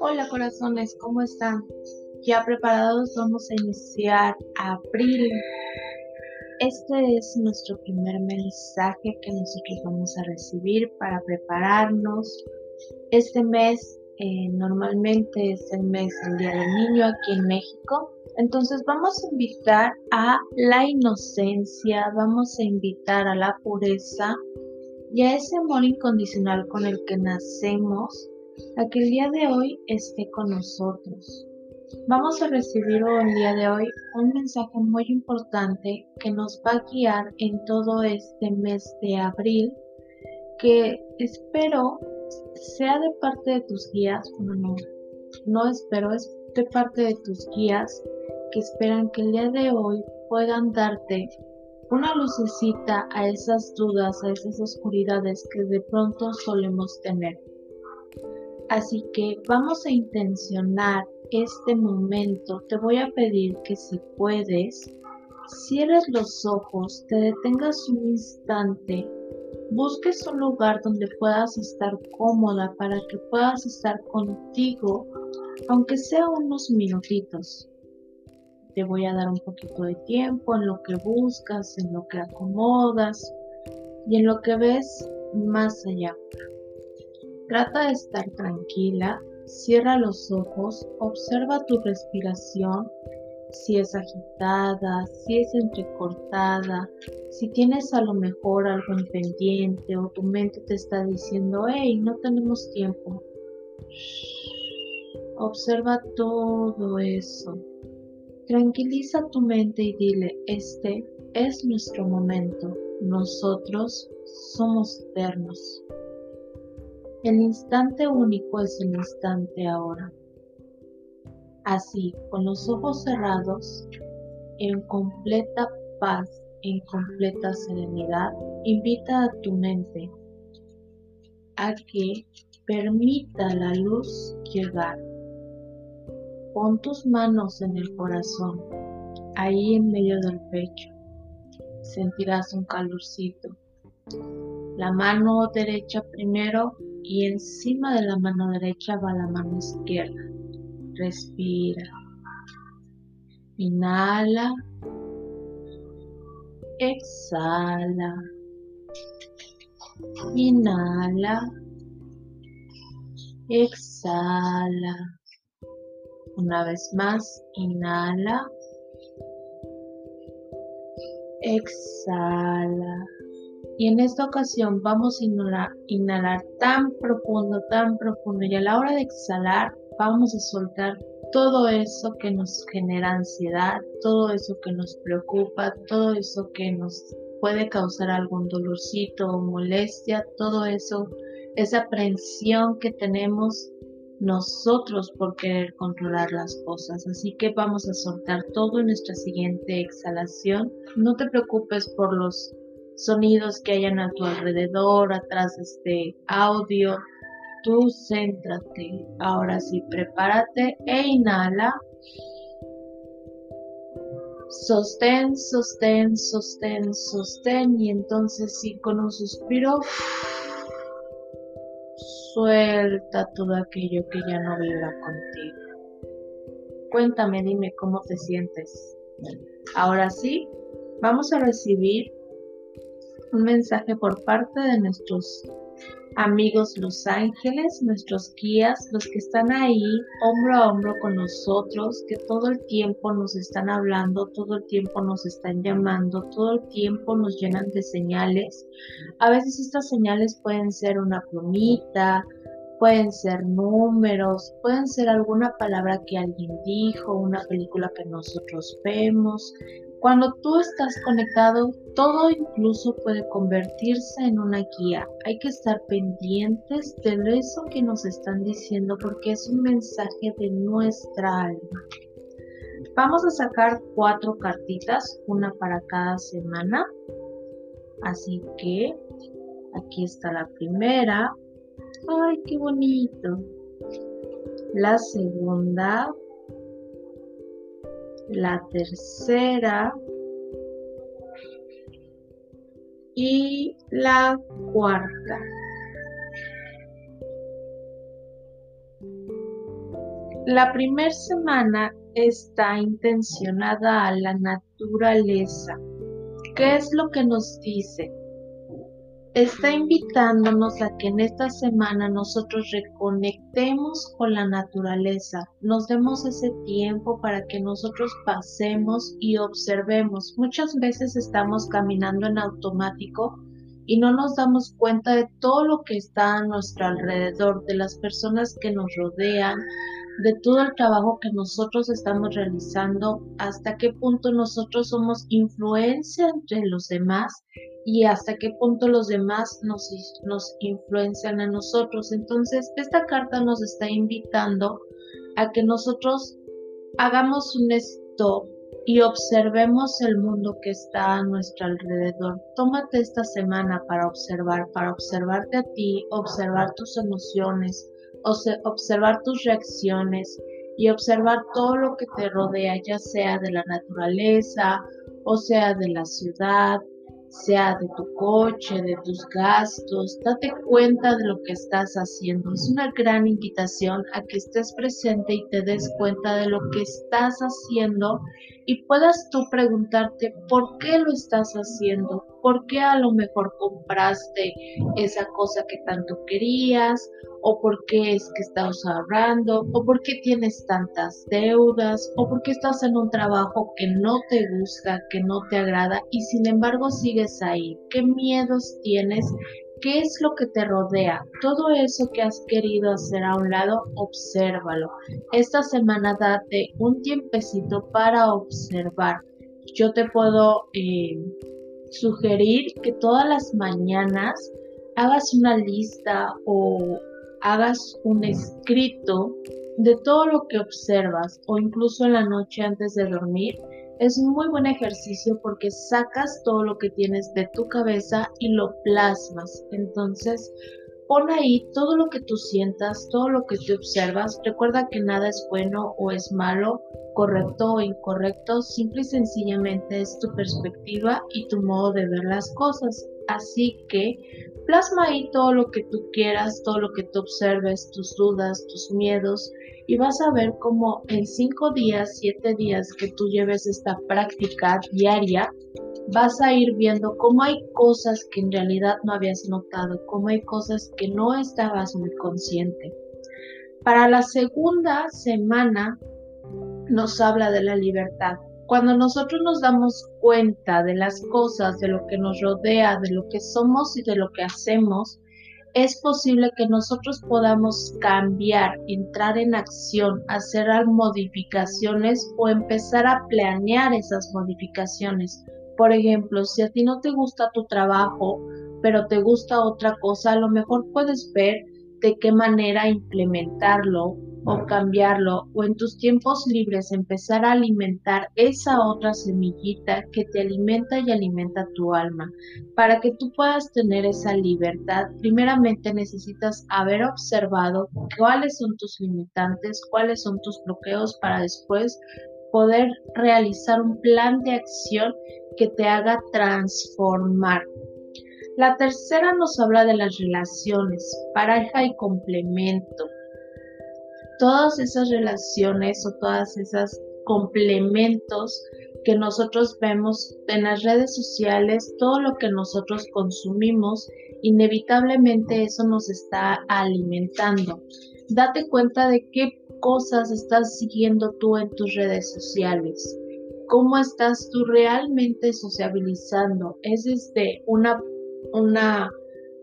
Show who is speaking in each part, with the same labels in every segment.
Speaker 1: Hola corazones, ¿cómo están? Ya preparados vamos a iniciar abril. Este es nuestro primer mensaje que nosotros vamos a recibir para prepararnos. Este mes eh, normalmente es el mes del Día del Niño aquí en México. Entonces vamos a invitar a la inocencia, vamos a invitar a la pureza y a ese amor incondicional con el que nacemos a que el día de hoy esté con nosotros. Vamos a recibir el día de hoy un mensaje muy importante que nos va a guiar en todo este mes de abril que espero sea de parte de tus guías, bueno, no, no espero, es parte de tus guías que esperan que el día de hoy puedan darte una lucecita a esas dudas, a esas oscuridades que de pronto solemos tener. Así que vamos a intencionar este momento. Te voy a pedir que si puedes, cierres los ojos, te detengas un instante, busques un lugar donde puedas estar cómoda para que puedas estar contigo, aunque sea unos minutitos. Te voy a dar un poquito de tiempo en lo que buscas, en lo que acomodas y en lo que ves más allá. Trata de estar tranquila, cierra los ojos, observa tu respiración, si es agitada, si es entrecortada, si tienes a lo mejor algo en pendiente o tu mente te está diciendo, hey, no tenemos tiempo. Observa todo eso. Tranquiliza tu mente y dile, este es nuestro momento. Nosotros somos eternos. El instante único es el instante ahora. Así, con los ojos cerrados, en completa paz, en completa serenidad, invita a tu mente a que permita la luz llegar. Pon tus manos en el corazón, ahí en medio del pecho. Sentirás un calorcito. La mano derecha primero y encima de la mano derecha va la mano izquierda. Respira. Inhala. Exhala. Inhala. Exhala. Una vez más, inhala. Exhala. Y en esta ocasión vamos a inhalar, tan profundo, tan profundo. Y a la hora de exhalar, vamos a soltar todo eso que nos genera ansiedad, todo eso que nos preocupa, todo eso que nos puede causar algún dolorcito o molestia, todo eso, esa aprensión que tenemos nosotros por querer controlar las cosas. Así que vamos a soltar todo en nuestra siguiente exhalación. No te preocupes por los sonidos que hayan a tu alrededor, atrás de este audio. Tú céntrate. Ahora sí, prepárate e inhala. Sostén, sostén, sostén, sostén. Y entonces sí, con un suspiro, suelta todo aquello que ya no vibra contigo. Cuéntame, dime cómo te sientes. Ahora sí, vamos a recibir un mensaje por parte de nuestros amigos los ángeles, nuestros guías, los que están ahí hombro a hombro con nosotros, que todo el tiempo nos están hablando, todo el tiempo nos están llamando, todo el tiempo nos llenan de señales. A veces estas señales pueden ser una plumita, pueden ser números, pueden ser alguna palabra que alguien dijo, una película que nosotros vemos, cuando tú estás conectado, todo incluso puede convertirse en una guía. Hay que estar pendientes de eso que nos están diciendo porque es un mensaje de nuestra alma. Vamos a sacar cuatro cartitas, una para cada semana. Así que aquí está la primera. ¡Ay, qué bonito! La segunda, la tercera, y la cuarta. La primera semana está intencionada a la naturaleza. ¿Qué es lo que nos dice? Está invitándonos a que en esta semana nosotros reconectemos con la naturaleza, nos demos ese tiempo para que nosotros pasemos y observemos. Muchas veces estamos caminando en automático y no nos damos cuenta de todo lo que está a nuestro alrededor, de las personas que nos rodean, de todo el trabajo que nosotros estamos realizando, hasta qué punto nosotros somos influencia entre los demás y hasta qué punto los demás nos, influencian a nosotros. Entonces, esta carta nos está invitando a que nosotros hagamos un stop y observemos el mundo que está a nuestro alrededor. Tómate esta semana para observar, para observarte a ti, observar tus emociones, observar tus reacciones y observar todo lo que te rodea, ya sea de la naturaleza o sea de la ciudad, sea de tu coche, de tus gastos, date cuenta de lo que estás haciendo. Es una gran invitación a que estés presente y te des cuenta de lo que estás haciendo y puedas tú preguntarte por qué lo estás haciendo, por qué a lo mejor compraste esa cosa que tanto querías o por qué es que estás ahorrando, o por qué tienes tantas deudas, o por qué estás en un trabajo que no te gusta, que no te agrada y sin embargo sigues ahí. ¿Qué miedos tienes? ¿Qué es lo que te rodea? Todo eso que has querido hacer a un lado, obsérvalo. Esta semana date un tiempecito para observar. Yo te puedo eh, sugerir que todas las mañanas hagas una lista o hagas un escrito de todo lo que observas o incluso en la noche antes de dormir, es un muy buen ejercicio porque sacas todo lo que tienes de tu cabeza y lo plasmas. Entonces, pon ahí todo lo que tú sientas, todo lo que tú observas. Recuerda que nada es bueno o es malo, correcto o incorrecto, simple y sencillamente es tu perspectiva y tu modo de ver las cosas. Así que plasma ahí todo lo que tú quieras, todo lo que tú observes, tus dudas, tus miedos, y vas a ver cómo en cinco días, siete días que tú lleves esta práctica diaria, vas a ir viendo cómo hay cosas que en realidad no habías notado, cómo hay cosas que no estabas muy consciente. Para la segunda semana nos habla de la libertad. Cuando nosotros nos damos cuenta de las cosas, de lo que nos rodea, de lo que somos y de lo que hacemos, es posible que nosotros podamos cambiar, entrar en acción, hacer modificaciones o empezar a planear esas modificaciones. Por ejemplo, si a ti no te gusta tu trabajo, pero te gusta otra cosa, a lo mejor puedes ver de qué manera implementarlo o cambiarlo o en tus tiempos libres empezar a alimentar esa otra semillita que te alimenta y alimenta tu alma. Para que tú puedas tener esa libertad, primeramente necesitas haber observado cuáles son tus limitantes, cuáles son tus bloqueos para después poder realizar un plan de acción que te haga transformar. La tercera nos habla de las relaciones, pareja y complemento todas esas relaciones o todas esas complementos que nosotros vemos en las redes sociales, todo lo que nosotros consumimos, inevitablemente eso nos está alimentando. Date cuenta de qué cosas estás siguiendo tú en tus redes sociales. ¿Cómo estás tú realmente sociabilizando? Es desde una, una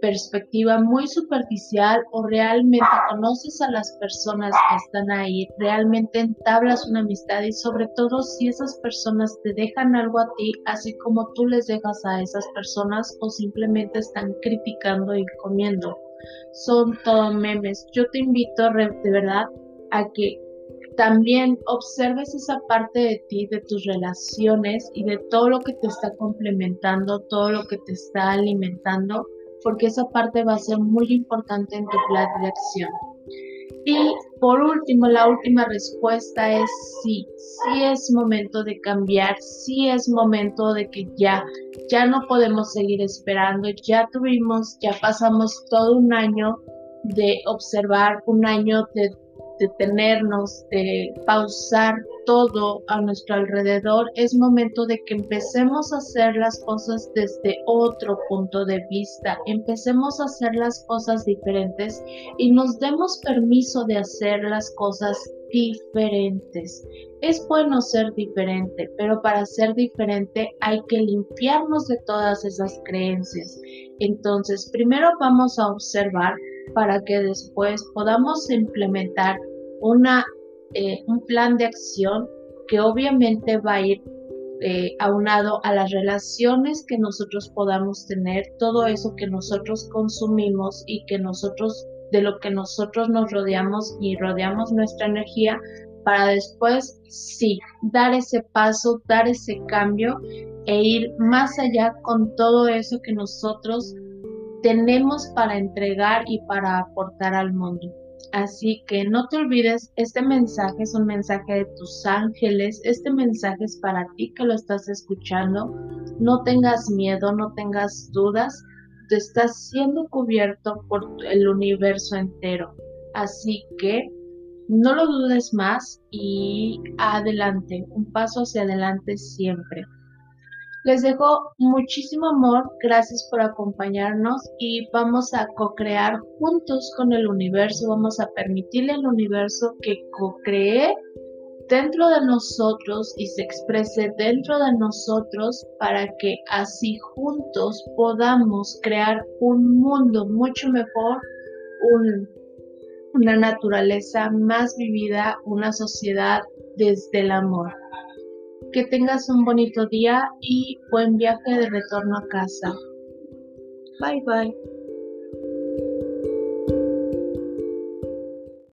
Speaker 1: perspectiva muy superficial o realmente conoces a las personas que están ahí, realmente entablas una amistad y sobre todo si esas personas te dejan algo a ti, así como tú les dejas a esas personas o simplemente están criticando y comiendo. Son todo memes. Yo te invito de verdad a que también observes esa parte de ti, de tus relaciones y de todo lo que te está complementando, todo lo que te está alimentando porque esa parte va a ser muy importante en tu plan de acción. Y por último, la última respuesta es sí, sí es momento de cambiar, sí es momento de que ya, ya no podemos seguir esperando, ya tuvimos, ya pasamos todo un año de observar, un año de detenernos, de pausar todo a nuestro alrededor, es momento de que empecemos a hacer las cosas desde otro punto de vista, empecemos a hacer las cosas diferentes y nos demos permiso de hacer las cosas diferentes. Es bueno ser diferente, pero para ser diferente hay que limpiarnos de todas esas creencias. Entonces, primero vamos a observar para que después podamos implementar eh, un plan de acción que obviamente va a ir eh, aunado a las relaciones que nosotros podamos tener, todo eso que nosotros consumimos y que nosotros, de lo que nosotros nos rodeamos y rodeamos nuestra energía, para después, sí, dar ese paso, dar ese cambio e ir más allá con todo eso que nosotros tenemos para entregar y para aportar al mundo. Así que no te olvides, este mensaje es un mensaje de tus ángeles, este mensaje es para ti que lo estás escuchando. No tengas miedo, no tengas dudas, te estás siendo cubierto por el universo entero. Así que no lo dudes más y adelante, un paso hacia adelante siempre. Les dejo muchísimo amor, gracias por acompañarnos y vamos a co-crear juntos con el universo, vamos a permitirle al universo que co-cree dentro de nosotros y se exprese dentro de nosotros para que así juntos podamos crear un mundo mucho mejor, una naturaleza más vivida, una sociedad desde el amor. Que tengas un bonito día y buen viaje de retorno a casa. Bye bye.